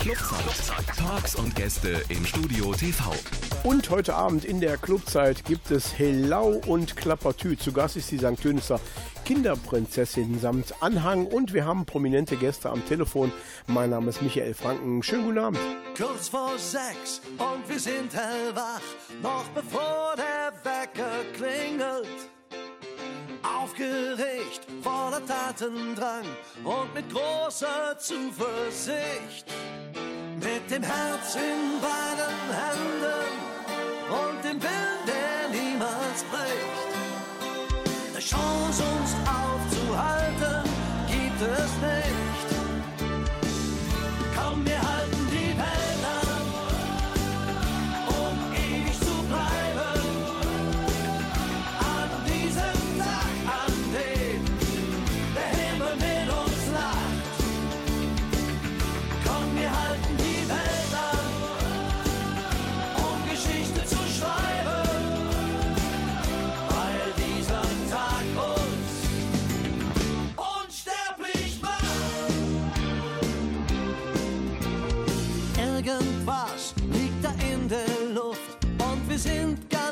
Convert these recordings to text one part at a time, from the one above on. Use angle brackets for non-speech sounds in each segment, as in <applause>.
Clubzeit. Talks und Gäste im Studio TV. Und heute Abend in der Clubzeit gibt es Hellau und Klappertü. Zu Gast ist die St. Tönister Kinderprinzessin samt Anhang und wir haben prominente Gäste am Telefon. Mein Name ist Michael Franken. Schönen guten Abend. Kurz vor sechs und wir sind hellwach, noch bevor der Wecker klingelt. Aufgeregt, voller Tatendrang und mit großer Zuversicht. Mit dem Herz in beiden Händen und dem Willen, der niemals bricht. Eine Chance, uns aufzuhalten, gibt es nicht.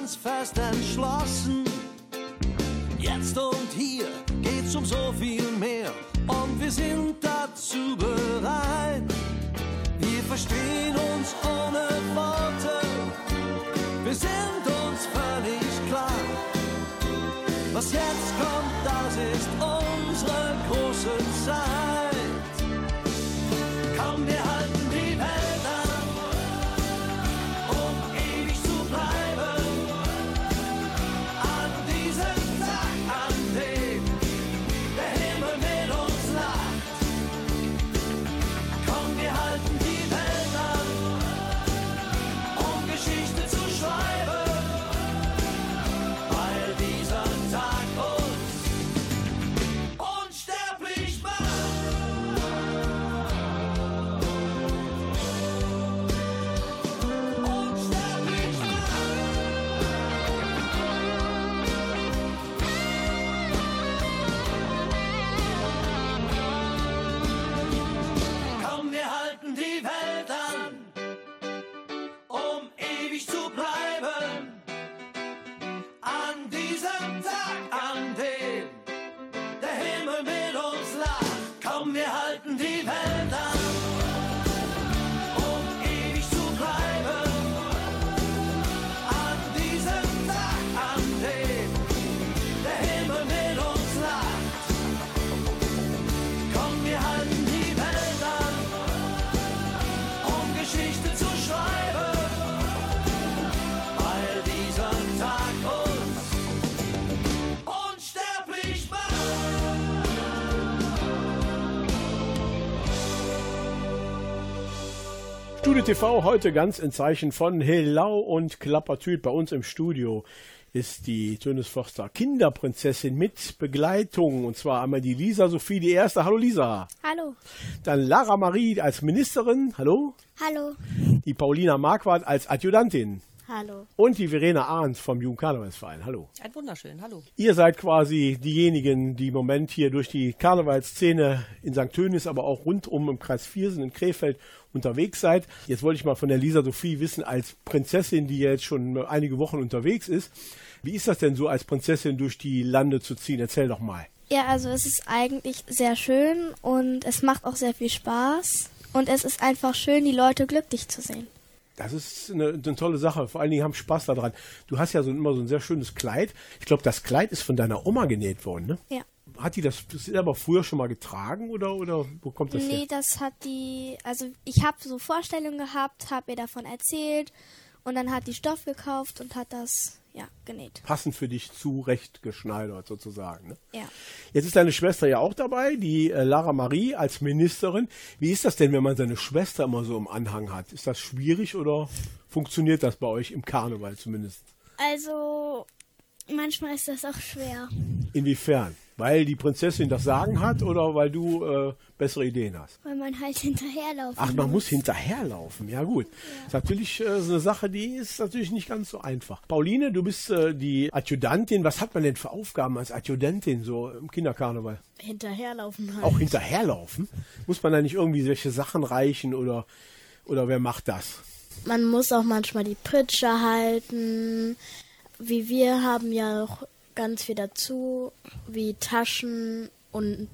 Ganz fest entschlossen. Jetzt und hier geht's um so viel mehr und wir sind dazu bereit. Wir verstehen uns ohne Worte, wir sind uns völlig klar. Was jetzt kommt, das ist unsere große Zeit. Komm, wir halten Studio TV heute ganz in Zeichen von Hellau und Klappertüt. Bei uns im Studio ist die Tönisforster Kinderprinzessin mit Begleitung. Und zwar einmal die Lisa Sophie, die erste. Hallo Lisa. Hallo. Dann Lara Marie als Ministerin. Hallo. Hallo. Die Paulina Marquardt als Adjutantin. Hallo. Und die Verena Arndt vom Jugendkarnevalsverein. Hallo. Ein wunderschön, hallo. Ihr seid quasi diejenigen, die im Moment hier durch die Karnevalsszene in St. Tönis, aber auch rundum im Kreis Viersen in Krefeld unterwegs seid. Jetzt wollte ich mal von der Lisa Sophie wissen, als Prinzessin, die jetzt schon einige Wochen unterwegs ist, wie ist das denn so, als Prinzessin durch die Lande zu ziehen? Erzähl doch mal. Ja, also es ist eigentlich sehr schön und es macht auch sehr viel Spaß. Und es ist einfach schön, die Leute glücklich zu sehen. Das ist eine, eine tolle Sache. Vor allen Dingen haben Spaß daran. Du hast ja so, immer so ein sehr schönes Kleid. Ich glaube, das Kleid ist von deiner Oma genäht worden, ne? Ja. Hat die das, das aber früher schon mal getragen oder, oder wo kommt das nee, her? das hat die, also ich habe so Vorstellungen gehabt, habe ihr davon erzählt und dann hat die Stoff gekauft und hat das, ja, genäht. Passend für dich zurechtgeschneidert sozusagen. Ne? Ja. Jetzt ist deine Schwester ja auch dabei, die äh, Lara Marie als Ministerin. Wie ist das denn, wenn man seine Schwester immer so im Anhang hat? Ist das schwierig oder funktioniert das bei euch im Karneval zumindest? Also manchmal ist das auch schwer. Inwiefern? Weil die Prinzessin das Sagen hat oder weil du äh, bessere Ideen hast? Weil man halt <laughs> hinterherlaufen Ach, man muss hinterherlaufen. Ja gut. Ist natürlich äh, so eine Sache, die ist natürlich nicht ganz so einfach. Pauline, du bist äh, die Adjutantin. Was hat man denn für Aufgaben als Adjutantin so im Kinderkarneval? Hinterherlaufen halt. Auch hinterherlaufen? Muss man da nicht irgendwie solche Sachen reichen oder Oder wer macht das? Man muss auch manchmal die Pritsche halten. Wie wir haben ja auch ganz viel dazu, wie Taschen und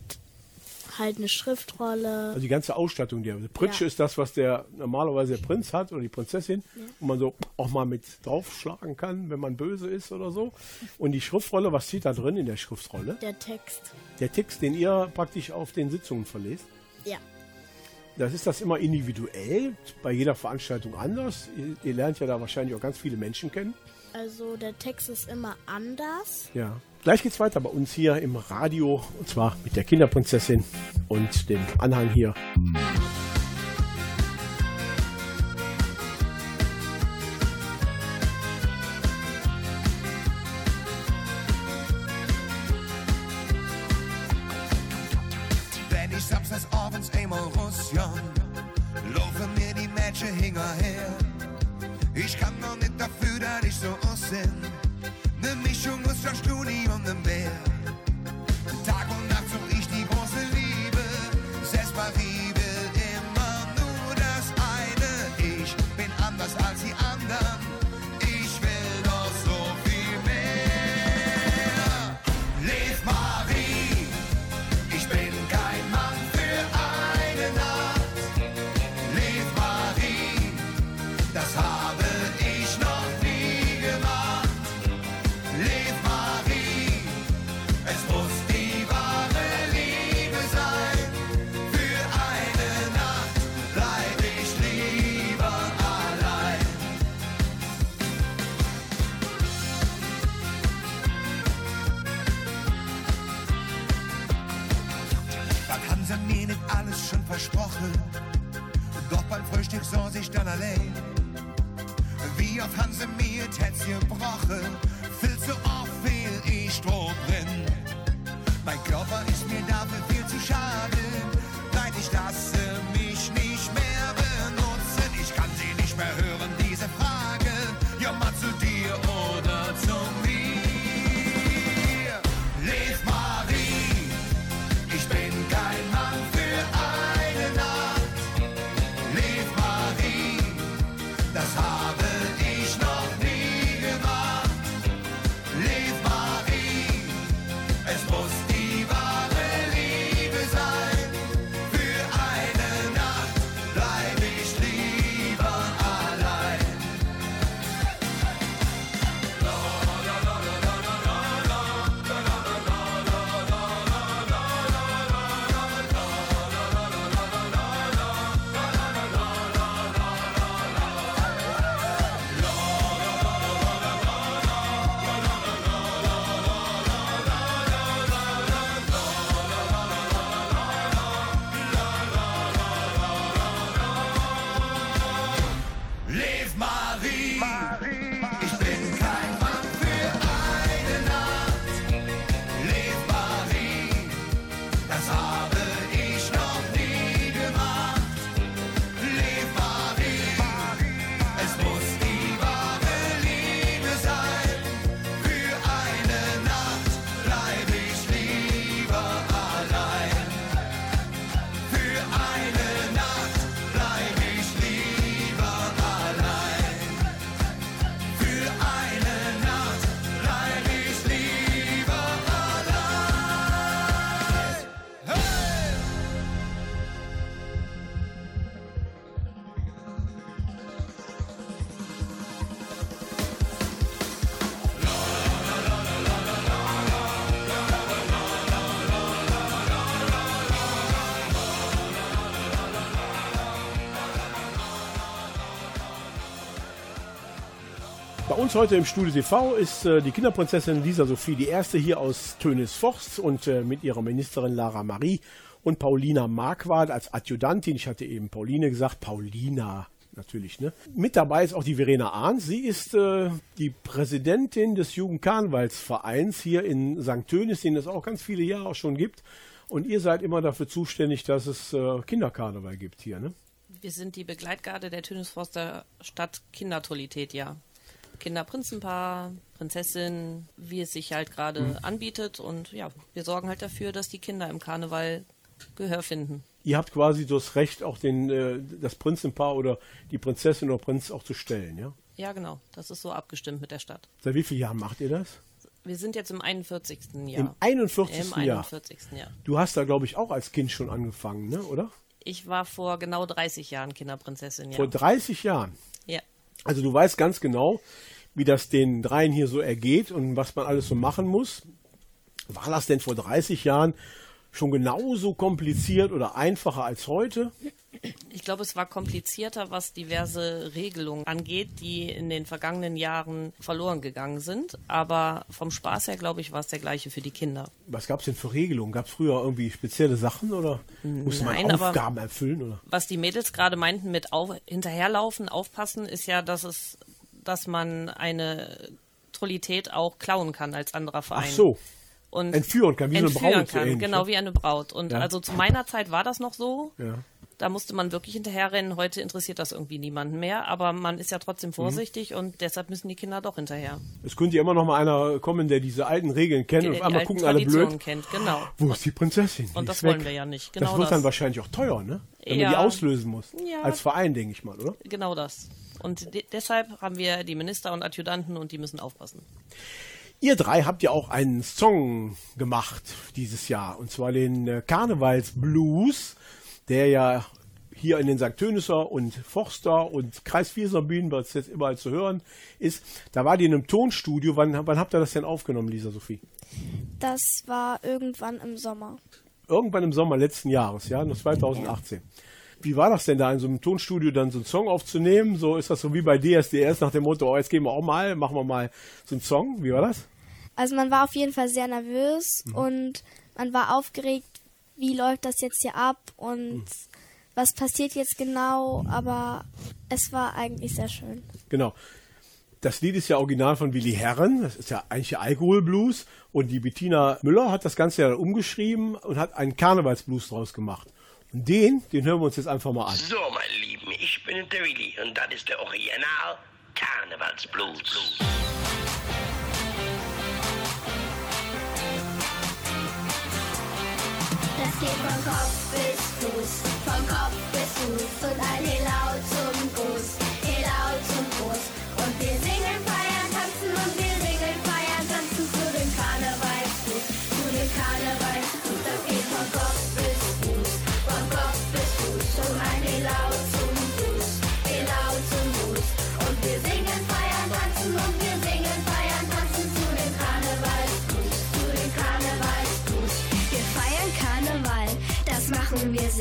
halt eine Schriftrolle. Also die ganze Ausstattung, die Pritsche Ja. ist das, was der normalerweise der Prinz hat oder die Prinzessin, wo man so auch mal mit draufschlagen kann, wenn man böse ist oder so. Und die Schriftrolle, was steht da drin in der Schriftrolle? Der Text. Der Text, den ihr praktisch auf den Sitzungen verlest. Ja. Das ist das immer individuell, bei jeder Veranstaltung anders. Ihr, ihr lernt ja da wahrscheinlich auch ganz viele Menschen kennen. Also der Text ist immer anders. Ja. Gleich geht's weiter bei uns hier im Radio und zwar mit der Kinderprinzessin und dem Anhang hier. Wenn ich uns heute im Studio TV ist äh, die Kinderprinzessin Lisa Sophie, die erste hier aus Tönis-Forst und äh, mit ihrer Ministerin Lara Marie und Paulina Marquardt als Adjutantin. Ich hatte eben Pauline gesagt, Paulina natürlich. Ne? Mit dabei ist auch die Verena Ahns. Sie ist äh, die Präsidentin des Jugendkarnevalsvereins hier in St. Tönis, den es auch ganz viele Jahre schon gibt. Und ihr seid immer dafür zuständig, dass es äh, Kinderkarneval gibt hier. Ne? Wir sind die Begleitgarde der Tönisforster Stadt Kindertollität, ja. Kinderprinzenpaar, Prinzessin, wie es sich halt gerade anbietet. Und ja, wir sorgen halt dafür, dass die Kinder im Karneval Gehör finden. ihr habt quasi das Recht, auch den, äh, das Prinzenpaar oder die Prinzessin oder Prinz auch zu stellen, ja? Ja, genau. Das ist so abgestimmt mit der Stadt. Seit wie vielen Jahren macht ihr das? Wir sind jetzt im 41. Im Jahr. 41. Im Jahr. 41. Jahr. Du hast da, glaube ich, auch als Kind schon angefangen, ne? oder? Ich war vor genau 30 Jahren Kinderprinzessin, ja. Vor 30 Jahren. Also du weißt ganz genau, wie das den dreien hier so ergeht und was man alles so machen muss. War das denn vor 30 Jahren schon genauso kompliziert oder einfacher als heute? Ich glaube, es war komplizierter, was diverse Regelungen angeht, die in den vergangenen Jahren verloren gegangen sind. Aber vom Spaß her, glaube ich, war es der gleiche für die Kinder. Was gab es denn für Regelungen? Gab es früher irgendwie spezielle Sachen oder musste Nein, man Aufgaben erfüllen? Oder? Was die Mädels gerade meinten mit auf, hinterherlaufen, aufpassen, ist ja, dass es, dass man eine Trollität auch klauen kann als anderer Verein. Ach so, Und entführen kann, wie so eine entführen Braut. kann, ähnlich, genau ne? wie eine Braut. Und Ja. also zu meiner Zeit war das noch so. Ja. Da musste man wirklich hinterherrennen. Heute interessiert das irgendwie niemanden mehr. Aber man ist ja trotzdem Mhm. vorsichtig und deshalb müssen die Kinder doch hinterher. Es könnte ja immer noch mal einer kommen, der diese alten Regeln kennt Die, und auf einmal gucken alle Traditionen blöd. kennt, genau. Wo ist die Prinzessin? Die Und das weg. wollen wir ja nicht. Genau das wird das. dann wahrscheinlich auch teuer, ne? Wenn man Ja. die auslösen muss. Ja. Als Verein, denke ich mal, oder? Genau das. Und de deshalb haben wir die Minister und Adjutanten und die müssen aufpassen. Ihr drei habt ja auch einen Song gemacht dieses Jahr. Und zwar den äh, Karnevalsblues, der ja hier in den St. Tönisser und Forster und Kreis Vierser Bühnen, was jetzt überall zu hören ist. Da war die in einem Tonstudio. Wann, wann habt ihr das denn aufgenommen, Lisa Sophie? Das war irgendwann im Sommer. Irgendwann im Sommer letzten Jahres, ja, noch 2018. Wie war das denn da in so einem Tonstudio dann so einen Song aufzunehmen? So ist das so wie bei DSDS nach dem Motto, oh, jetzt gehen wir auch mal, machen wir mal so einen Song. Wie war das? Also man war auf jeden Fall sehr nervös und man war aufgeregt, wie läuft das jetzt hier ab und was passiert jetzt genau, aber es war eigentlich sehr schön. Genau. Das Lied ist ja original von Willi Herren. Das ist ja eigentlich Alkoholblues. Und die Bettina Müller hat das Ganze ja dann umgeschrieben und hat einen Karnevalsblues draus gemacht. Und den, den hören wir uns jetzt einfach mal an. So, meine Lieben, ich bin der Willi und das ist der Original Karnevalsblues. Das geht von Kopf bis Fuß, von Kopf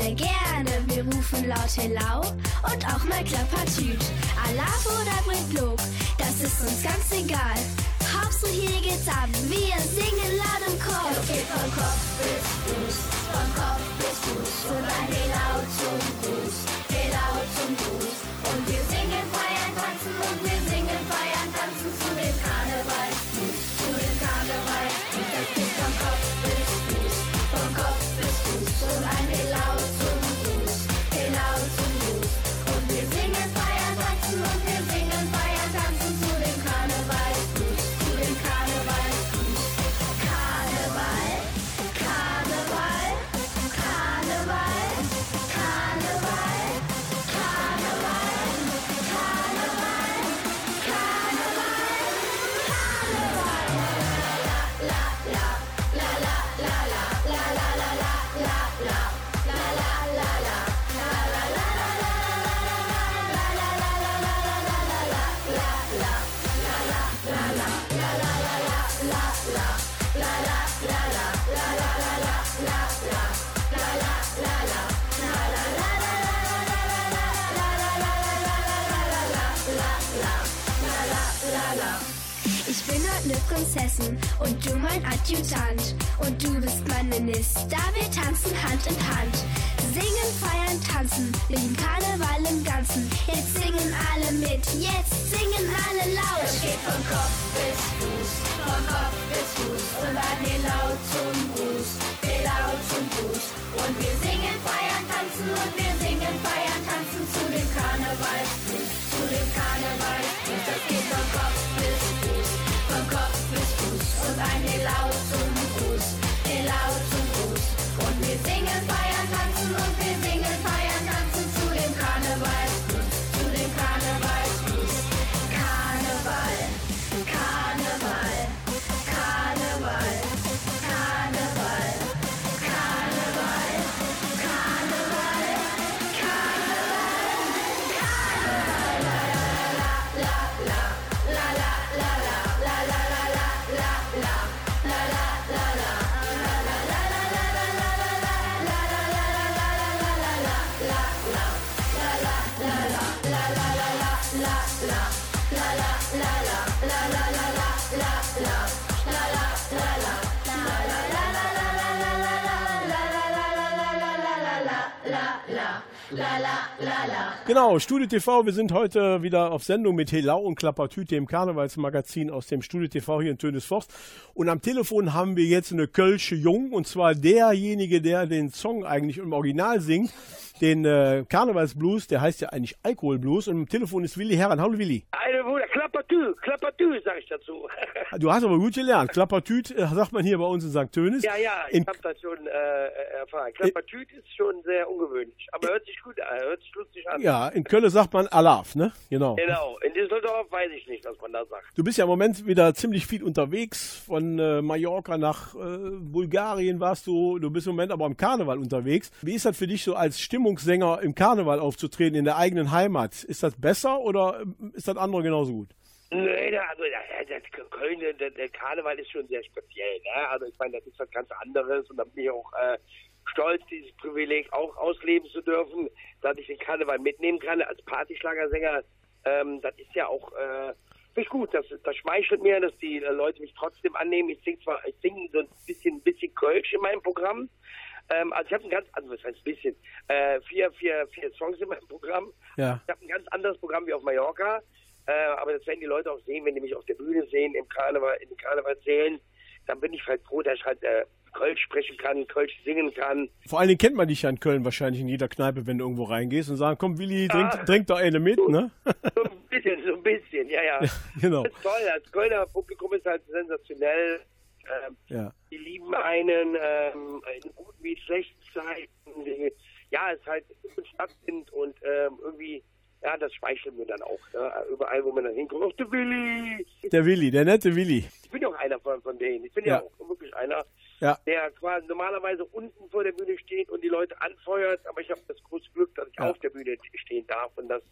sehr gerne. Wir rufen laut Hello und auch mal Klappertüt. Alarv oder bringt Lob, das ist uns ganz egal. Hauptsache hier geht's ab, wir singen laut im Chor. Es geht von Kopf bis Fuß, von Kopf bis Fuß. Und ein Hello zum Gruß, Hello zum Gruß. Und wir singen, Prinzessin und du mein Adjutant. Und du bist mein Minister, wir tanzen Hand in Hand. Singen, feiern, tanzen, lieben Karneval im Ganzen. Jetzt singen alle mit, jetzt singen alle laut. Es geht von Kopf bis Fuß, von Kopf bis Fuß. Und ein Helau zum Gruß, Helau zum Gruß. Und wir singen, feiern, tanzen und wir singen, feiern, tanzen zu dem Karnevalsfuß, zu dem Karnevalsfuß. Das geht von Kopf Genau, Studio TV, wir sind heute wieder auf Sendung mit Helau und Klappertüte, dem Karnevalsmagazin aus dem Studio TV hier in Tönesforst. Und am Telefon haben wir jetzt eine Kölsche Jung, und zwar derjenige, der den Song eigentlich im Original singt, den äh, Karnevalsblues, der heißt ja eigentlich Alkoholblues. Und am Telefon ist Willi Herren. Hallo Willi. Eine Bruder, Klappertü, Klappertü, sag ich dazu. Du hast aber gut gelernt. Klappertüt äh, sagt man hier bei uns in St. Tönis. ja, ja, ich In, hab das schon äh, erfahren. Klappertüt ist schon sehr ungewöhnlich, aber hört sich gut an, hört sich lustig an. ja, in Köln sagt man Alaf, ne? Genau. Genau, in Düsseldorf weiß ich nicht, was man da sagt. Du bist ja im Moment wieder ziemlich viel unterwegs. Von äh, Mallorca nach äh, Bulgarien warst du. Du bist im Moment aber im Karneval unterwegs. Wie ist das für dich so als Stimmungssänger im Karneval aufzutreten in der eigenen Heimat? Ist das besser oder ähm, ist das andere genauso gut? Da, also Köln, der, der Karneval ist schon sehr speziell. Ne? Also ich meine, das ist was ganz anderes und da bin ich auch äh, stolz, dieses Privileg auch ausleben zu dürfen, dass ich den Karneval mitnehmen kann als Partyschlagersänger. Ähm, das ist ja auch äh, nicht gut. Das, das schmeichelt mir, dass die äh, Leute mich trotzdem annehmen. Ich sing zwar, ich singe so ein bisschen, bisschen Kölsch in meinem Programm. Ähm, also ich habe ein ganz, also was heißt ein bisschen, äh, vier, vier, vier Songs in meinem Programm. Ja. Ich habe ein ganz anderes Programm wie auf Mallorca. Äh, aber das werden die Leute auch sehen, wenn die mich auf der Bühne sehen, im Karneval, in den Karnevalssälen. Dann bin ich halt froh, dass ich halt äh, Kölsch sprechen kann, Kölsch singen kann. Vor allen Dingen kennt man dich ja in Köln wahrscheinlich in jeder Kneipe, wenn du irgendwo reingehst und sagen, komm Willi, trink, trink doch eine mit, ne? So ein bisschen, so ein bisschen, ja, ja. <laughs> genau. Das ist toll, das Kölner Publikum ist halt sensationell. Ähm, Ja. die lieben einen ähm, in guten wie schlechten Zeiten. Die, ja, es halt gut stattfindet und ähm, irgendwie, ja, das schmeicheln wir dann auch. Ne? Überall, wo man dann hinkommt, auch der Willi. Der Willi, der nette Willi. Ich bin auch einer von, von denen. Ich bin ja, Ja. auch wirklich einer, Ja. der quasi normalerweise unten vor der Bühne steht und die Leute anfeuert, aber ich habe das große Glück, dass ich Ja. auf der Bühne stehen darf und das,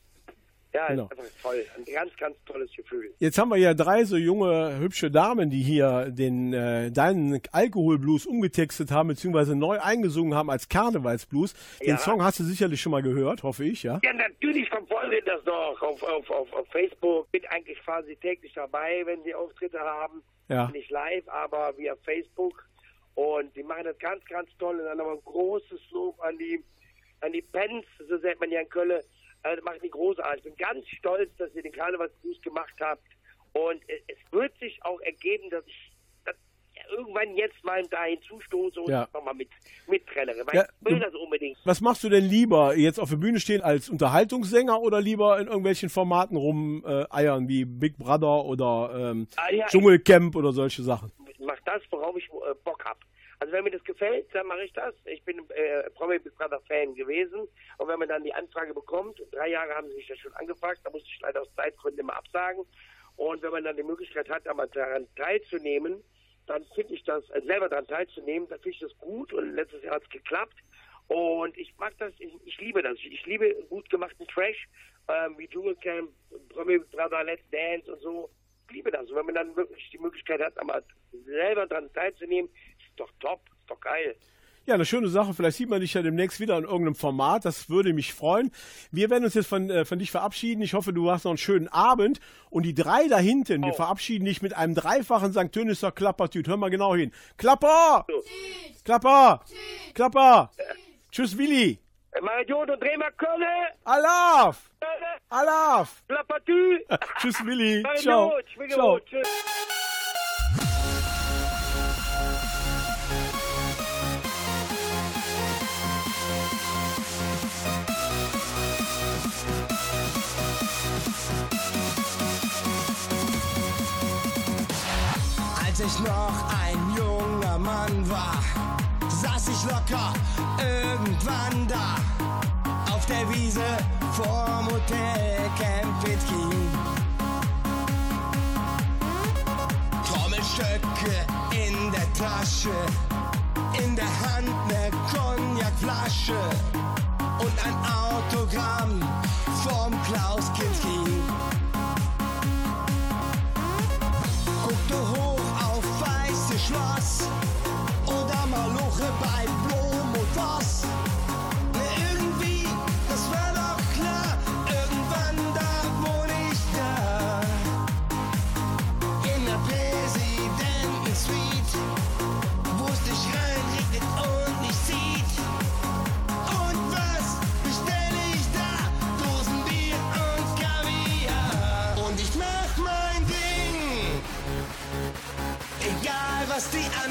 ja, Genau. ist einfach toll. Ein ganz, ganz tolles Gefühl. Jetzt haben wir ja drei so junge, hübsche Damen, die hier den äh, deinen Alkoholblues umgetextet haben, beziehungsweise neu eingesungen haben als Karnevalsblues. Den Ja. Song hast du sicherlich schon mal gehört, hoffe ich, ja? Ja, natürlich verfolge ich das noch auf, auf, auf, auf Facebook. Bin eigentlich quasi täglich dabei, wenn sie Auftritte haben. Ja. Nicht live, aber via Facebook. Und die machen das ganz, ganz toll. Und dann nochmal ein großes Lob an die, an die Pens, so sagt man ja in Köln. Äh, das machen die großartig. Ich bin ganz stolz, dass ihr den Karnevalsblues gemacht habt. Und es, es wird sich auch ergeben, dass ich dass irgendwann jetzt mal da hinzustoße und Ja. nochmal mit, mittrellere. Weil Ja, ich will das unbedingt. Was machst du denn lieber, jetzt auf der Bühne stehen als Unterhaltungssänger oder lieber in irgendwelchen Formaten rum äh, eiern wie Big Brother oder ähm, Ah, ja, Dschungelcamp oder solche Sachen? mach das, worauf ich äh, Bock hab. Also wenn mir das gefällt, dann mache ich das. Ich bin äh, Promi Big Brother Fan gewesen und wenn man dann die Anfrage bekommt, drei Jahre haben sie mich ja schon angefragt, da musste ich leider aus Zeitgründen immer absagen. Und wenn man dann die Möglichkeit hat, aber daran teilzunehmen, dann finde ich das, äh, selber daran teilzunehmen, dann finde ich das gut und letztes Jahr hat es geklappt. Und ich mag das, ich, ich liebe das. Ich liebe gut gemachten Trash, ähm, wie Dschungelcamp, Promi Big Brother, Let's Dance und so. Ich liebe das. Und wenn man dann wirklich die Möglichkeit hat, aber selber daran teilzunehmen, doch top, ist doch geil. Ja, eine schöne Sache. Vielleicht sieht man dich ja demnächst wieder in irgendeinem Format. Das würde mich freuen. Wir werden uns jetzt von, äh, von dich verabschieden. Ich hoffe, du hast noch einen schönen Abend. Und die drei da hinten, wir Oh. verabschieden dich mit einem dreifachen St. Tönisser Klappertüt. Hör mal genau hin. Klapper! Klapper! Klapper! Tschüss, Willi! Äh, Mein Idiot und dreh mal Kölle, Alaf! Alaf! Klappertü. <laughs> Tschüss, Willi. Ciao. Ciao. Tschüss. Ich noch ein junger Mann war, saß ich locker irgendwann da auf der Wiese vorm Hotel Camp Pitkin. Trommelstöcke in der Tasche, in der Hand ne Cognacflasche und ein Autogramm vom Klaus Kinski. guckte hoch cauchemar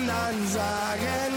anderen sagen.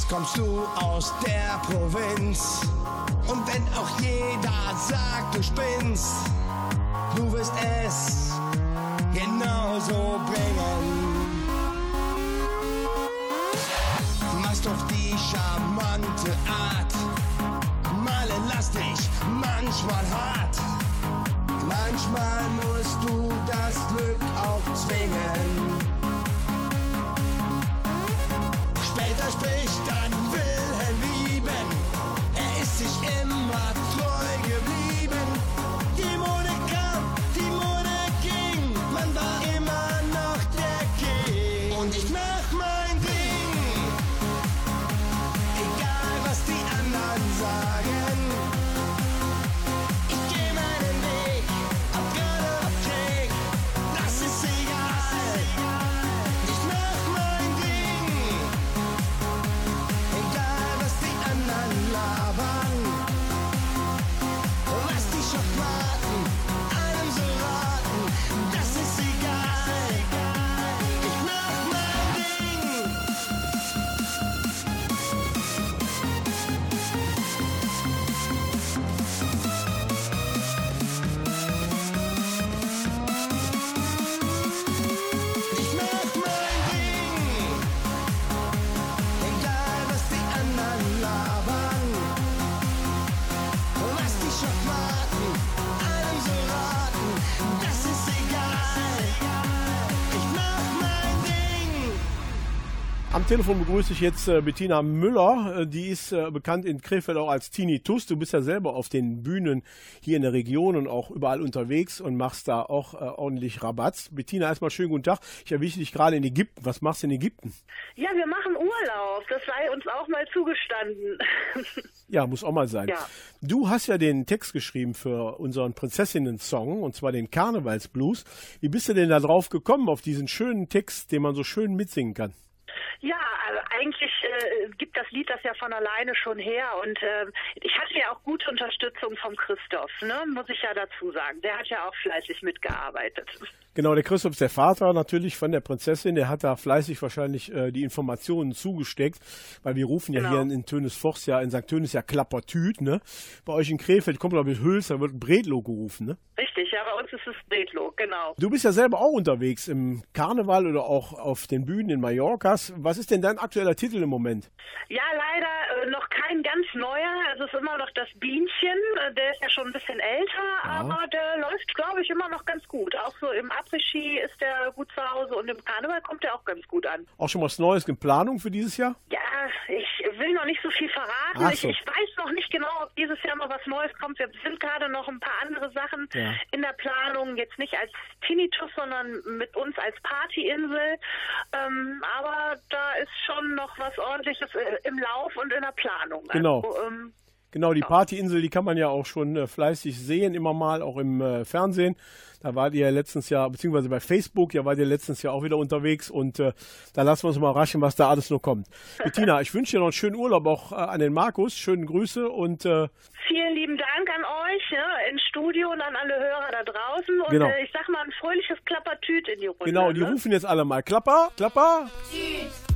Jetzt kommst du aus der Provinz. Und wenn auch jeder sagt, du spinnst, du wirst es genauso bringen. Machst doch die charmante Art. Male lass dich manchmal hart. Manchmal musst du das Glück auch zwingen. Space. base. Telefon begrüße ich jetzt äh, Bettina Müller. Äh, die ist äh, bekannt in Krefeld auch als Tini Tuss. Du bist ja selber auf den Bühnen hier in der Region und auch überall unterwegs und machst da auch äh, ordentlich Rabatz. Bettina, erstmal schönen guten Tag. Ich erwische dich gerade in Ägypten. Was machst du in Ägypten? Ja, wir machen Urlaub. Das sei uns auch mal zugestanden. <laughs> Ja, muss auch mal sein. Ja. Du hast ja den Text geschrieben für unseren Prinzessinnen-Song, und zwar den Karnevalsblues. Wie bist du denn da drauf gekommen, auf diesen schönen Text, den man so schön mitsingen kann? Ja, also eigentlich äh, gibt das Lied das ja von alleine schon her und äh, ich hatte ja auch gute Unterstützung vom Christoph, ne? muss ich ja dazu sagen. Der hat ja auch fleißig mitgearbeitet. Genau, der Christoph ist der Vater natürlich von der Prinzessin. Der hat da fleißig wahrscheinlich äh, die Informationen zugesteckt, weil wir rufen ja Genau. hier in, in Tönisforst ja, in St. Tönis ja Klappertüt, ne? Bei euch in Krefeld kommt glaube ich Hüls, da wird Bredlo gerufen, ne? Richtig, ja, bei uns ist es Bredlo, genau. Du bist ja selber auch unterwegs im Karneval oder auch auf den Bühnen in Mallorcas. Was ist denn dein aktueller Titel im Moment? Ja, leider äh, noch kein ganz neuer. Es ist immer noch das Bienchen. Äh, Der ist ja schon ein bisschen älter, aber der läuft, glaube ich, immer noch ganz gut. Auch so im Après-Ski ist der gut zu Hause und im Karneval kommt er auch ganz gut an. Auch schon was Neues in Planung für dieses Jahr? Ja, ich will noch nicht so viel verraten. Ach Ich, so. ich weiß noch nicht genau, ob dieses Jahr noch was Neues kommt. Wir sind gerade noch ein paar andere Sachen Ja. in der Planung. Jetzt nicht als Tinnitus, sondern mit uns als Partyinsel. Ähm, aber da ist schon noch was Ordentliches äh, im Lauf und in der Planung. Genau. Also, ähm, Genau, die Partyinsel, die kann man ja auch schon äh, fleißig sehen, immer mal, auch im äh, Fernsehen. Da wart ihr ja letztens Jahr, beziehungsweise bei Facebook, ja, wart ihr letztens Jahr auch wieder unterwegs und äh, da lassen wir uns mal raschen, was da alles noch kommt. <laughs> Bettina, ich wünsche dir noch einen schönen Urlaub auch äh, an den Markus, schönen Grüße und äh, vielen lieben Dank an euch ja, ins Studio und an alle Hörer da draußen. Und Genau. äh, ich sag mal ein fröhliches Klappertüt in die Runde. genau, die ne? rufen jetzt alle mal Klapper, Klapper. Ich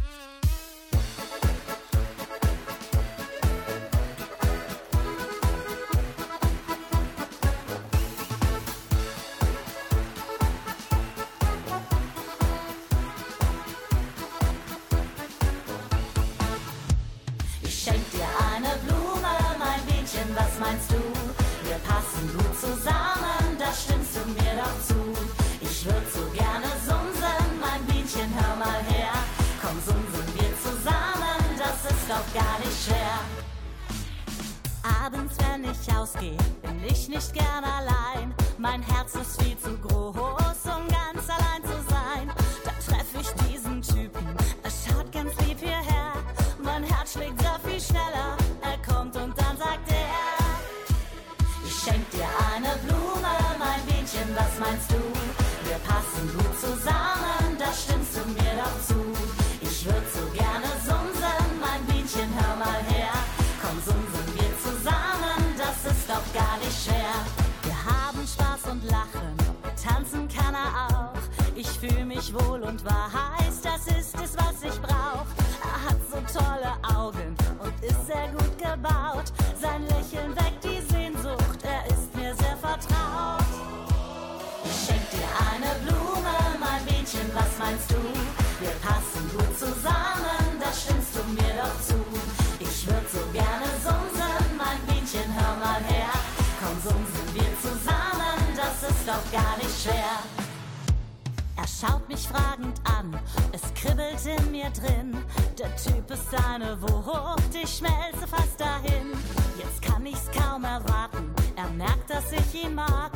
passen gut zusammen, da stimmst du mir doch zu. Ich würd so gerne sumsen, mein Bienchen, hör mal her. Komm, sumsen wir zusammen, das ist doch gar nicht schwer. Abends, wenn ich ausgehe, bin ich nicht gern allein. Mein Herz ist viel zu groß, um ganz allein the. Schaut mich fragend an, es kribbelt in mir drin. Der Typ ist eine Wucht, ich schmelze fast dahin. Jetzt kann ich's kaum erwarten, er merkt, dass ich ihn mag.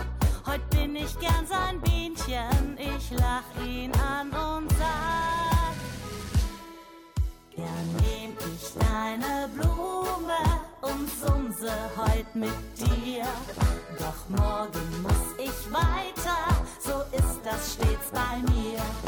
Heute bin ich gern sein Bienchen, ich lach ihn an und sag, gern nehm ich deine Blume und sumse heut mit dir. Doch morgen muss ich weiter, so ist das stets bei mir.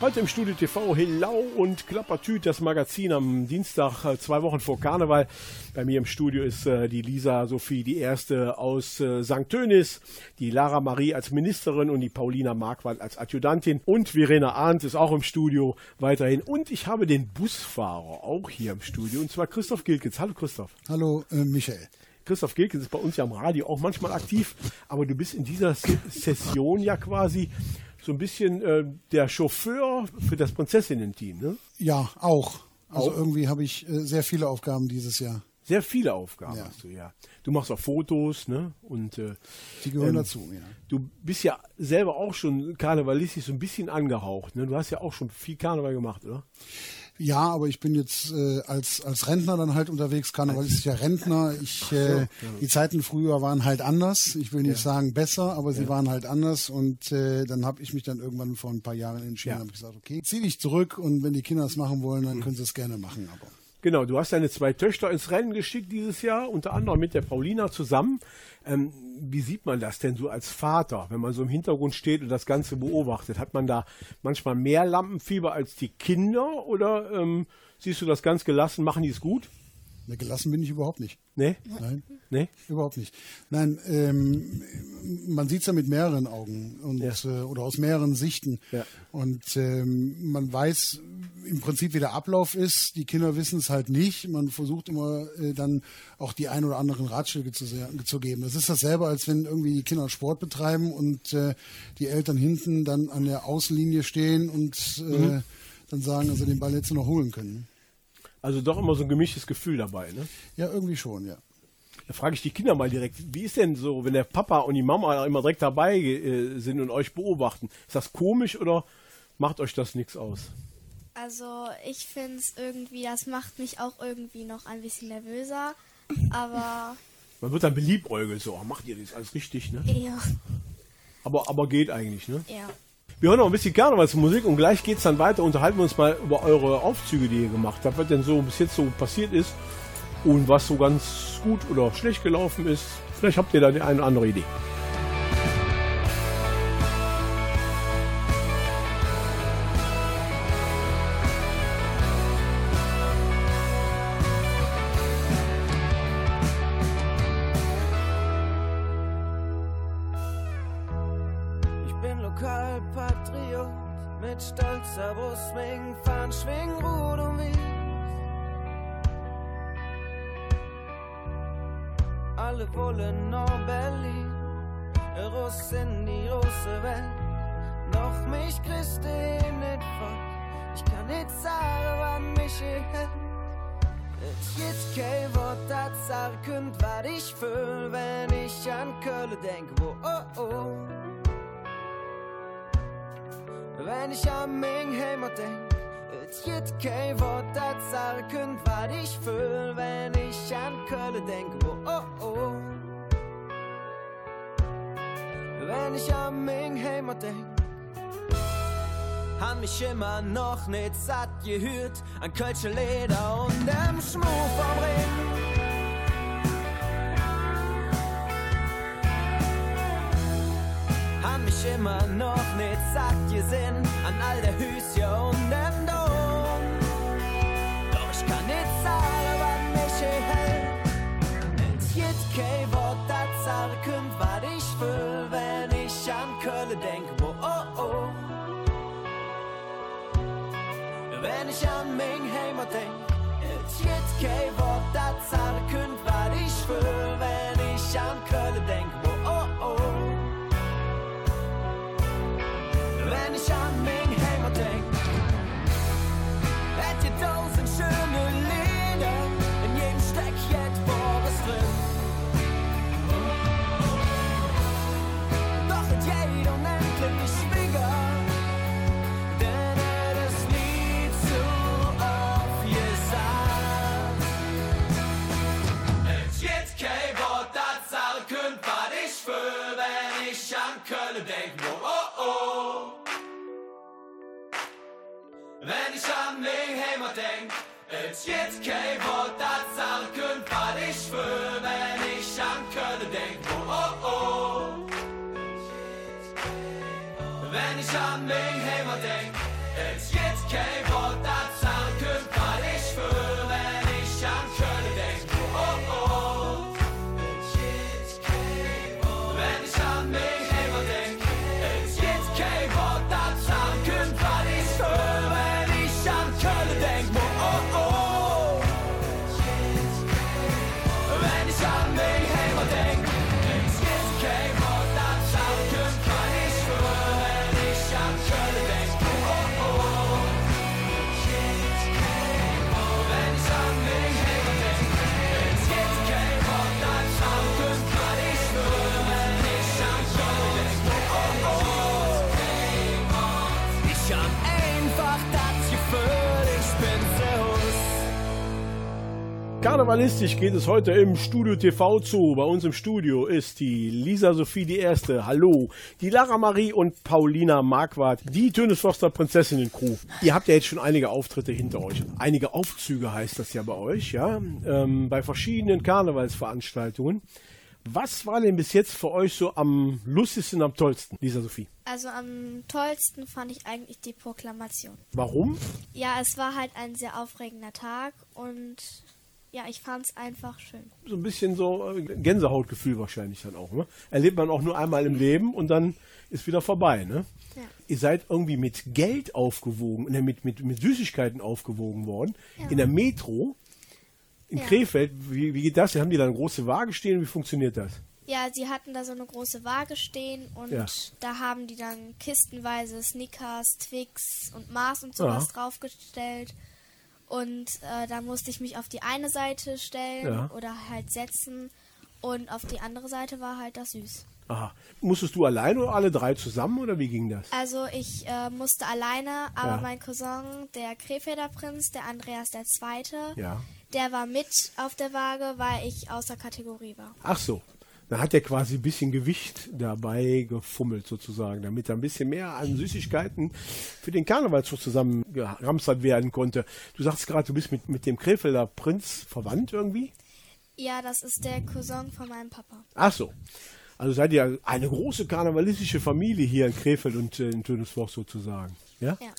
Heute im Studio TV Hillau und Klappertüt, das Magazin am Dienstag, äh, zwei Wochen vor Karneval. Bei mir im Studio ist äh, die Lisa Sophie, die erste aus äh, St. Tönis, die Lara Marie als Ministerin und die Paulina Marquardt als Adjutantin und Verena Arndt ist auch im Studio weiterhin. Und ich habe den Busfahrer auch hier im Studio und zwar Christoph Gilkens. Hallo Christoph. Hallo, äh, Michael. Christoph Gilkens ist bei uns ja am Radio auch manchmal aktiv, aber du bist in dieser Se Session ja quasi so ein bisschen äh, der Chauffeur für das Prinzessinnen-Team, ne? Ja, auch. Also Auch? irgendwie habe ich äh, sehr viele Aufgaben dieses Jahr. Sehr viele Aufgaben Ja. hast du, ja. Du machst auch Fotos, ne? Und äh, Die gehören dazu, ja. Du bist ja selber auch schon karnevalistisch so ein bisschen angehaucht, ne? Du hast ja auch schon viel Karneval gemacht, oder? Ja, aber ich bin jetzt äh, als, als Rentner dann halt unterwegs, karnevalistischer Rentner. Ich, äh, die Zeiten früher waren halt anders. Ich will nicht sagen besser, aber sie waren halt anders. Und äh, dann habe ich mich dann irgendwann vor ein paar Jahren entschieden, Ja. habe gesagt, okay, zieh dich zurück und wenn die Kinder es machen wollen, dann können sie es gerne machen. Aber Genau, du hast deine zwei Töchter ins Rennen geschickt dieses Jahr, unter anderem mit der Paulina zusammen. Ähm, wie sieht man das denn so als Vater, wenn man so im Hintergrund steht und das Ganze beobachtet? Hat man da manchmal mehr Lampenfieber als die Kinder oder ähm, siehst du das ganz gelassen? Machen die es gut? Ne, gelassen bin ich überhaupt nicht. Nee? Nein. Nee? Überhaupt nicht. Nein, ähm, man sieht es ja mit mehreren Augen und, äh, oder aus mehreren Sichten. Ja. Und ähm, man weiß im Prinzip, wie der Ablauf ist. Die Kinder wissen es halt nicht. Man versucht immer äh, dann auch die ein oder anderen Ratschläge zu, zu geben. Das ist dasselbe, als wenn irgendwie die Kinder Sport betreiben und äh, die Eltern hinten dann an der Außenlinie stehen und äh, Mhm. dann sagen, dass sie den Ball jetzt noch holen können. Also doch immer so ein gemischtes Gefühl dabei, ne? Ja, irgendwie schon, ja. Da frage ich die Kinder mal direkt, wie ist denn so, wenn der Papa und die Mama immer direkt dabei äh, sind und euch beobachten? Ist das komisch oder macht euch das nichts aus? Also ich finde es irgendwie, das macht mich auch irgendwie noch ein bisschen nervöser. Aber Man wird dann beliebäugelt, so, oh, macht ihr das alles richtig, ne? ja, Aber, aber geht eigentlich, ne? ja. Wir hören noch ein bisschen Karnevalsmusik und gleich geht's dann weiter. Unterhalten wir uns mal über eure Aufzüge, die ihr gemacht habt, was denn so bis jetzt so passiert ist und was so ganz gut oder schlecht gelaufen ist. Vielleicht habt ihr da die eine oder andere Idee. Wenn ich an mein Heimat denk, han mich immer noch nicht satt gehört, an Kölsche Leder und dem Schmuck vom Ring. Han mich immer noch nicht satt gesehen an all der Hüse und dem ich an mein Heimat denk, es gibt kein Wort, das könnt, was ich fühl, wenn ich an Köln denk. Ich an mein Heimat denk, es gibt kein Wort, das sagen könnt, was wenn ich an Köln denk. Oh, oh, oh. Wenn ich an denk, Karnevalistisch geht es heute im Studio TV zu. Bei uns im Studio ist die Lisa Sophie die Erste. Hallo. Die Lara Marie und Paulina Marquardt, die Tönesforster Prinzessinnen-Crew. Ihr habt ja jetzt schon einige Auftritte hinter euch. Einige Aufzüge heißt das ja bei euch, ja. Ähm, bei verschiedenen Karnevalsveranstaltungen. Was war denn bis jetzt für euch so am lustigsten, am tollsten, Lisa Sophie? Also am tollsten fand ich eigentlich die Proklamation. Warum? Ja, es war halt ein sehr aufregender Tag und ja, ich fand es einfach schön. So ein bisschen so äh, Gänsehautgefühl wahrscheinlich dann auch. Ne? Erlebt man auch nur einmal im Leben und dann ist wieder vorbei. Ne? Ja. Ihr seid irgendwie mit Geld aufgewogen, ne, mit, mit, mit Süßigkeiten aufgewogen worden. Ja. In der Metro in Ja. Krefeld. Wie, wie geht das? Haben die da eine große Waage stehen? Wie funktioniert das? Ja, sie hatten da so eine große Waage stehen und Ja. da haben die dann kistenweise Snickers, Twix und Mars und sowas Ja. draufgestellt. Und äh, da musste ich mich auf die eine Seite stellen Ja. oder halt setzen und auf die andere Seite war halt das Süß. Aha. Musstest du allein oder alle drei zusammen oder wie ging das? Also ich äh, musste alleine, aber Ja. mein Cousin, der Krefelder Prinz, der Andreas der Zweite, Ja. der war mit auf der Waage, weil ich außer Kategorie war. Ach so. Da hat er quasi ein bisschen Gewicht dabei gefummelt sozusagen, damit da ein bisschen mehr an Süßigkeiten für den Karnevalszug zusammengeramstert werden konnte. Du sagst gerade, du bist mit, mit dem Krefelder Prinz verwandt irgendwie? Ja, das ist der Cousin von meinem Papa. Ach so. Also seid ihr eine große karnevalistische Familie hier in Krefeld und in Tönesforst sozusagen. Ja? Ja.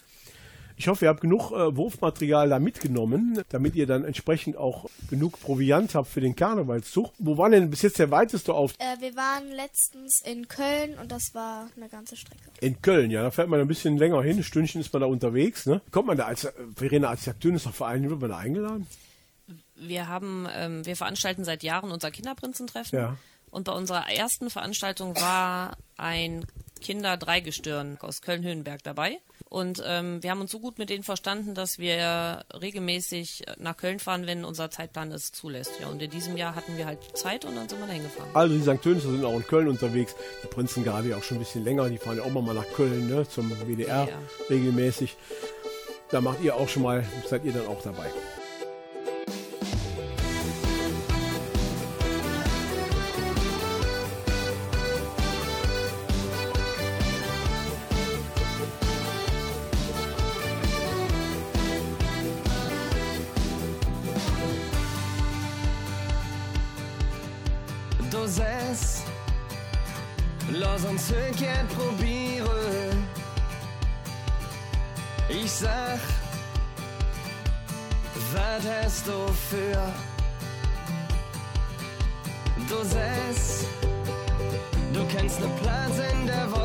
Ich hoffe, ihr habt genug äh, Wurfmaterial da mitgenommen, damit ihr dann entsprechend auch genug Proviant habt für den Karnevalszug. Wo war denn bis jetzt der weiteste auf? Äh, wir waren letztens in Köln und das war eine ganze Strecke. In Köln, ja. Da fährt man ein bisschen länger hin. Ein Stündchen ist man da unterwegs. Ne? Kommt man da als äh, Verena, als Aktönischer Verein, wird man da eingeladen? Wir haben, ähm, wir veranstalten seit Jahren unser Kinderprinzentreffen. Ja. Und bei unserer ersten Veranstaltung war ein Kinder-Dreigestirn aus Köln-Höhenberg dabei. Und ähm, wir haben uns so gut mit denen verstanden, dass wir regelmäßig nach Köln fahren, wenn unser Zeitplan es zulässt. Ja, und in diesem Jahr hatten wir halt Zeit und dann sind wir da hingefahren. Also die St. Tönischer sind auch in Köln unterwegs. Die Prinzen gerade ja auch schon ein bisschen länger. Die fahren ja auch mal nach Köln ne, zum WDR Ja. regelmäßig. Da macht ihr auch schon mal, seid ihr dann auch dabei. Uns Höckert probieren. Ich sag, was hast du für? Du säst, du kennst ne Platz in der Wolke.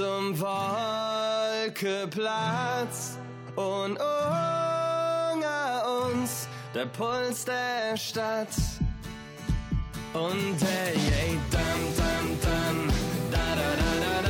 Zum Wolkeplatz. Und unter uns der Puls der Stadt. Und hey, hey, dam, dam, dam, da, da, da, da, da,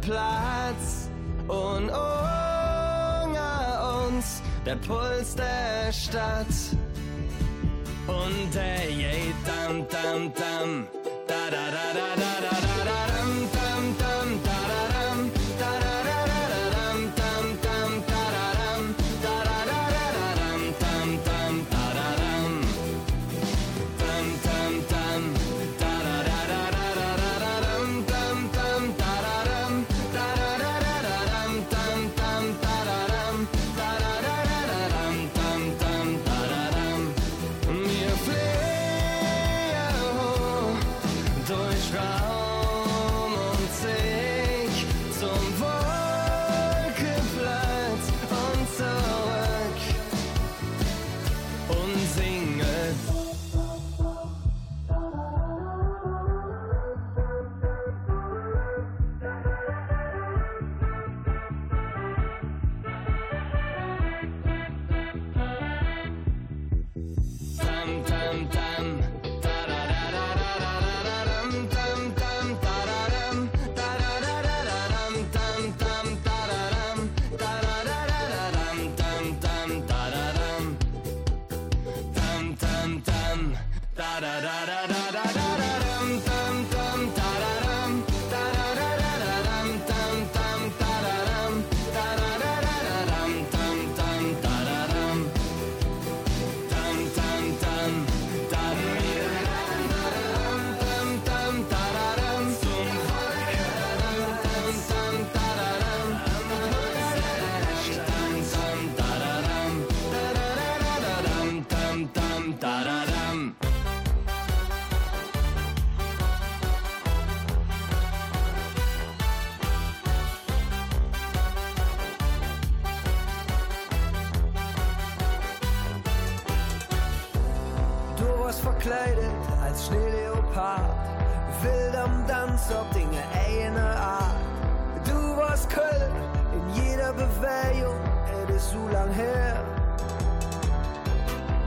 Wolkeplatz und unter uns der Puls der Stadt. Und ey, ey, dam, dam, dam, Da, da, da, da, da, Tanz auf Dinge eine Art. Du warst Köln in jeder Bewegung, es ist so lang her.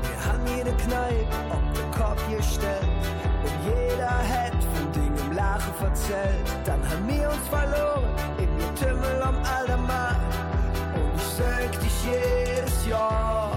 Wir haben jede Kneipe auf den Kopf gestellt und jeder hat von Dingen im Lachen verzählt. Dann haben wir uns verloren im Getümmel am Aldermarkt und ich sag dich jedes Jahr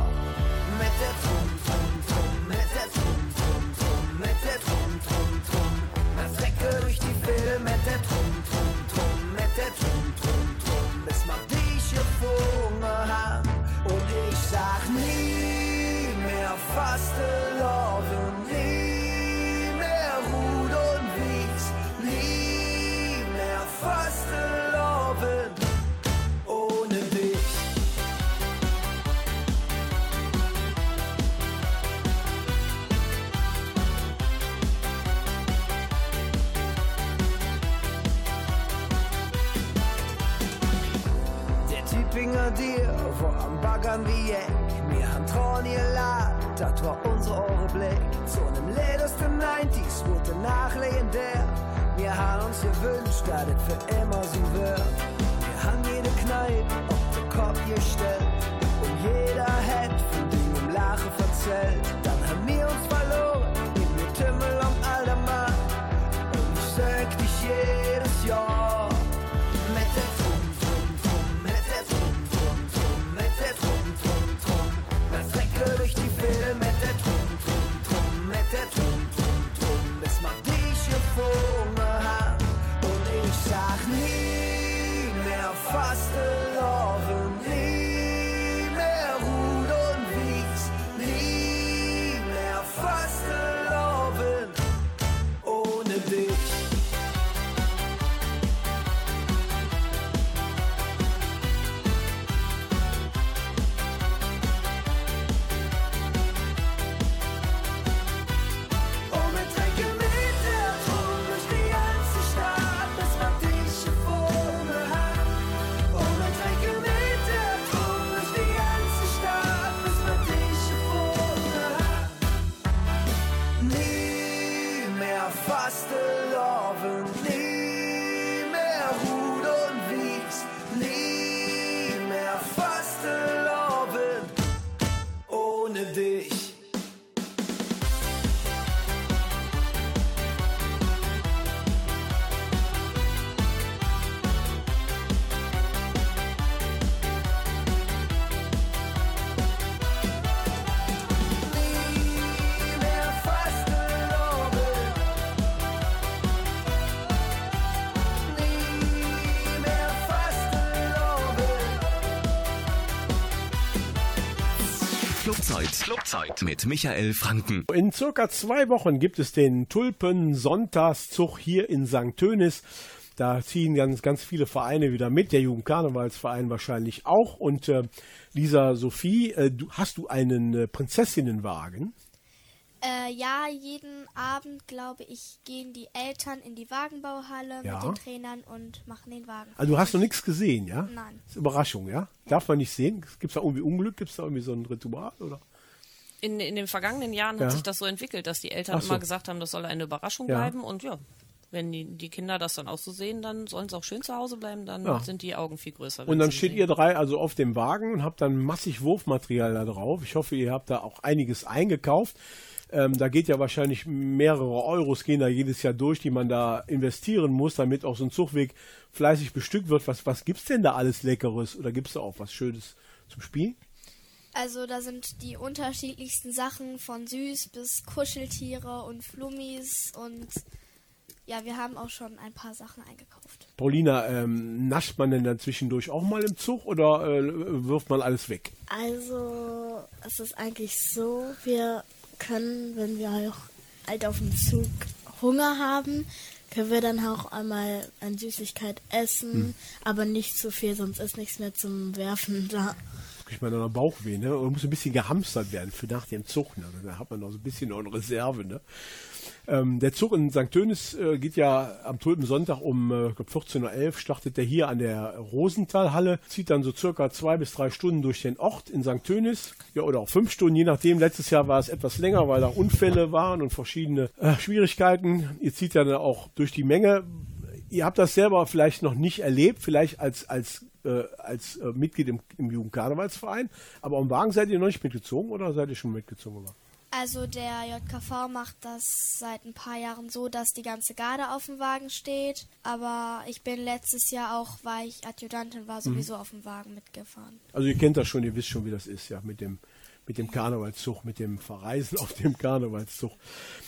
Baggern wie Jeck. Wir haben Tron ihr das war unsere Ohreblick. Zu einem letzten 90s wurde nach legendär. Wir haben uns gewünscht, dass es für immer so wird. Wir haben jede Kneipe auf den Kopf gestellt. Und jeder hat von dem Lachen verzählt. Dann haben wir uns verloren Clubzeit mit Michael Franken. In circa zwei Wochen gibt es den Tulpen-Sonntagszug hier in St. Tönis. Da ziehen ganz, ganz viele Vereine wieder mit, der Jugendkarnevalsverein wahrscheinlich auch. Und äh, Lisa Sophie, äh, du, hast du einen äh, Prinzessinnenwagen? Äh, ja, jeden Abend, glaube ich, gehen die Eltern in die Wagenbauhalle Ja. mit den Trainern und machen den Wagen. Also du hast noch nichts gesehen, ja? Nein. Das ist Überraschung, ja? Darf man nicht sehen? Gibt es da irgendwie Unglück? Gibt es da irgendwie so ein Ritual? Oder? In, in den vergangenen Jahren Ja. hat sich das so entwickelt, dass die Eltern so. immer gesagt haben, das soll eine Überraschung Ja. bleiben. Und ja, wenn die, die Kinder das dann auch so sehen, dann sollen sie auch schön zu Hause bleiben, dann Ja. sind die Augen viel größer. Und dann steht sehen. ihr drei also auf dem Wagen und habt dann massig Wurfmaterial da drauf. Ich hoffe, ihr habt da auch einiges eingekauft. Ähm, da geht ja wahrscheinlich mehrere Euros gehen da jedes Jahr durch, die man da investieren muss, damit auch so ein Zugweg fleißig bestückt wird. Was, was gibt's denn da alles Leckeres? Oder gibt's da auch was Schönes zum Spielen? Also da sind die unterschiedlichsten Sachen von süß bis Kuscheltiere und Flummis und ja, wir haben auch schon ein paar Sachen eingekauft. Paulina, ähm, nascht man denn dann zwischendurch auch mal im Zug oder äh, wirft man alles weg? Also, es ist eigentlich so, wir können, wenn wir auch halt auf dem Zug Hunger haben, können wir dann auch einmal eine Süßigkeit essen, Hm. aber nicht zu viel, sonst ist nichts mehr zum Werfen da. Kriegt man dann noch Bauchweh, ne? Und muss ein bisschen gehamstert werden für nach dem Zug, ne? Da hat man noch so ein bisschen noch eine Reserve, ne? Ähm, der Zug in St. Tönis äh, geht ja am Tulpensonntag um äh, ich glaub 14.11 Uhr, startet der hier an der Rosenthalhalle, zieht dann so circa zwei bis drei Stunden durch den Ort in St. Tönis, ja, oder auch fünf Stunden, je nachdem. Letztes Jahr war es etwas länger, weil da Unfälle waren und verschiedene äh, Schwierigkeiten. Ihr zieht ja dann auch durch die Menge. Ihr habt das selber vielleicht noch nicht erlebt, vielleicht als, als, äh, als äh, Mitglied im, im Jugendkarnevalsverein, aber am Wagen seid ihr noch nicht mitgezogen oder seid ihr schon mitgezogen? Worden? Also der JKV macht das seit ein paar Jahren so, dass die ganze Garde auf dem Wagen steht. Aber ich bin letztes Jahr auch, weil ich Adjutantin war, sowieso auf dem Wagen mitgefahren. Also ihr kennt das schon, ihr wisst schon, wie das ist, ja, mit dem, mit dem Karnevalszug, mit dem Verreisen auf dem Karnevalszug.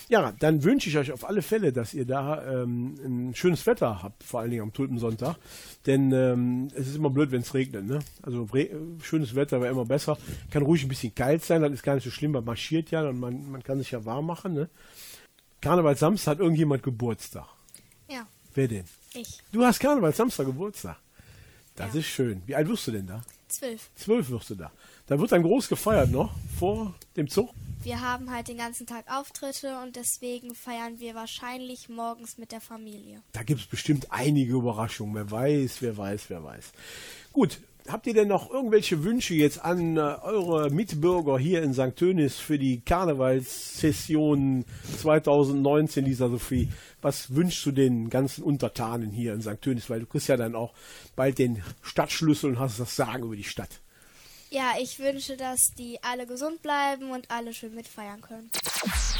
Ja, dann wünsche ich euch auf alle Fälle, dass ihr da ähm, ein schönes Wetter habt, vor allen Dingen am Tulpensonntag. Denn ähm, es ist immer blöd, wenn es regnet. Ne? Also re schönes Wetter wäre immer besser. Kann ruhig ein bisschen kalt sein, das ist gar nicht so schlimm, man marschiert ja und man, man kann sich ja warm machen. Ne? Karnevalssamstag hat irgendjemand Geburtstag. Ja, Wer denn? ich. Du hast Karnevalssamstag Geburtstag. Das ist schön. Wie alt wirst du denn da? Zwölf. Zwölf wirst du da. Da wird dann groß gefeiert noch vor dem Zug. Wir haben halt den ganzen Tag Auftritte und deswegen feiern wir wahrscheinlich morgens mit der Familie. Da gibt es bestimmt einige Überraschungen. Wer weiß, wer weiß, wer weiß. Gut, habt ihr denn noch irgendwelche Wünsche jetzt an äh, eure Mitbürger hier in St. Tönis für die Karnevalssession 2019, Lisa Sophie? Was wünschst du den ganzen Untertanen hier in St. Tönis? Weil du kriegst ja dann auch bald den Stadtschlüssel und hast das Sagen über die Stadt. Ja, ich wünsche, dass die alle gesund bleiben und alle schön mitfeiern können.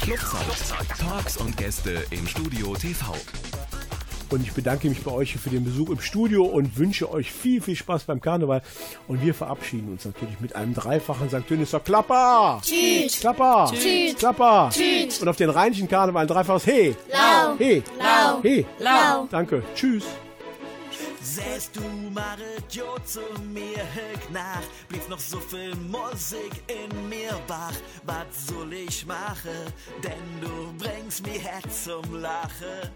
Clubzeit. Talks und Gäste im Studio TV. Und ich bedanke mich bei euch für den Besuch im Studio und wünsche euch viel, viel Spaß beim Karneval. Und wir verabschieden uns natürlich mit einem dreifachen St. Tönister Klapper. Tschüss. Klapper. Tschüss. Klapper. Tschüss. Und auf den rheinischen Karneval ein dreifaches He. Lau. He. Lau. He. Lau. Danke. Tschüss. Säst du Marit Jo zu mir hück nach, blieb noch so viel Musik in mir wach. Was soll ich machen? Denn du bringst mich Herz zum Lachen.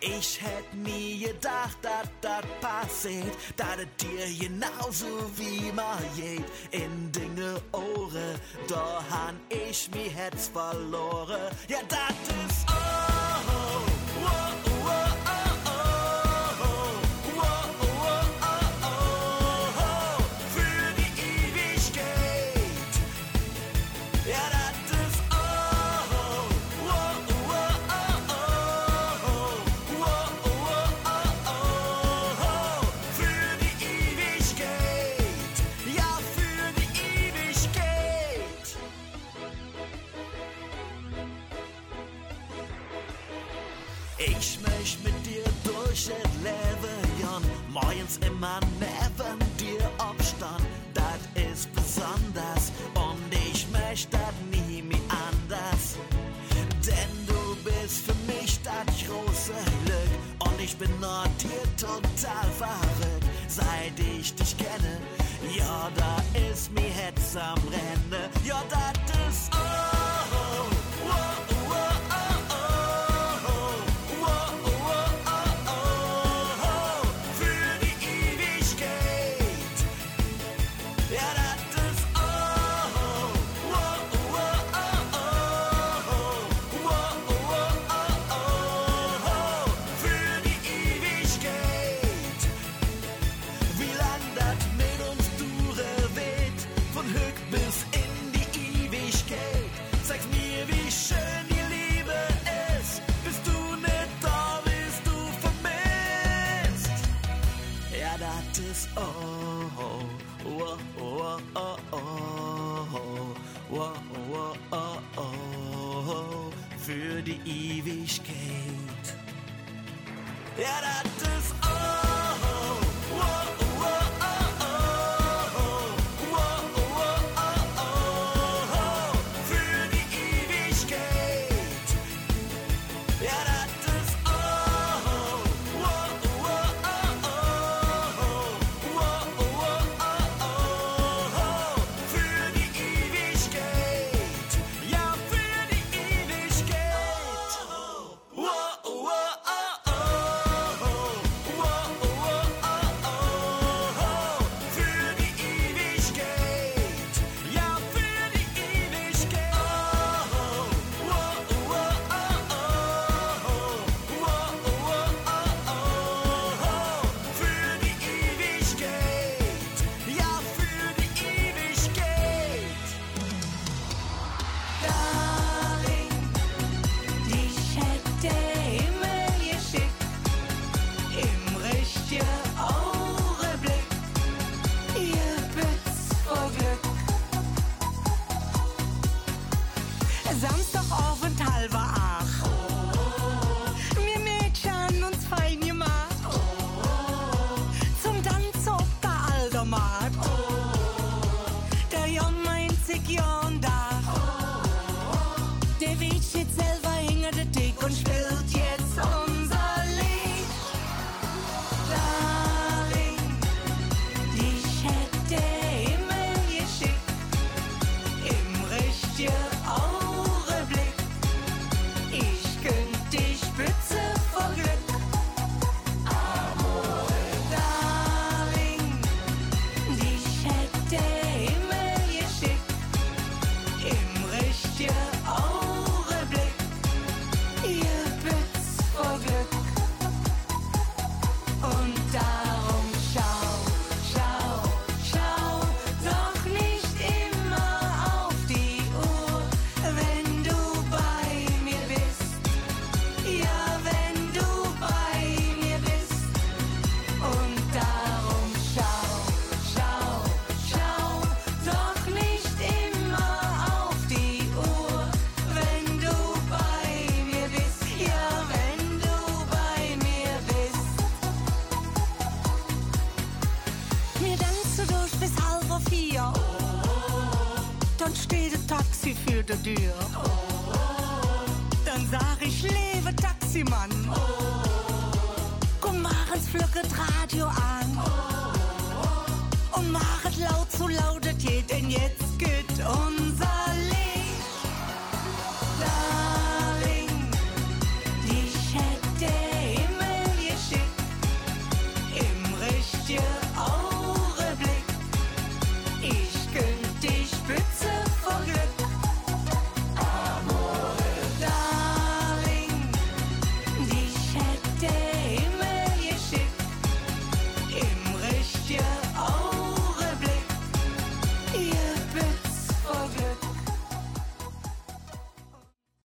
Ich hätt nie gedacht, dass das passiert, dass es dir genauso wie mir geht. In Dinge Ohren, da han ich mi Herz verloren. Ja, das ist oh, oh, oh, oh, science in my name.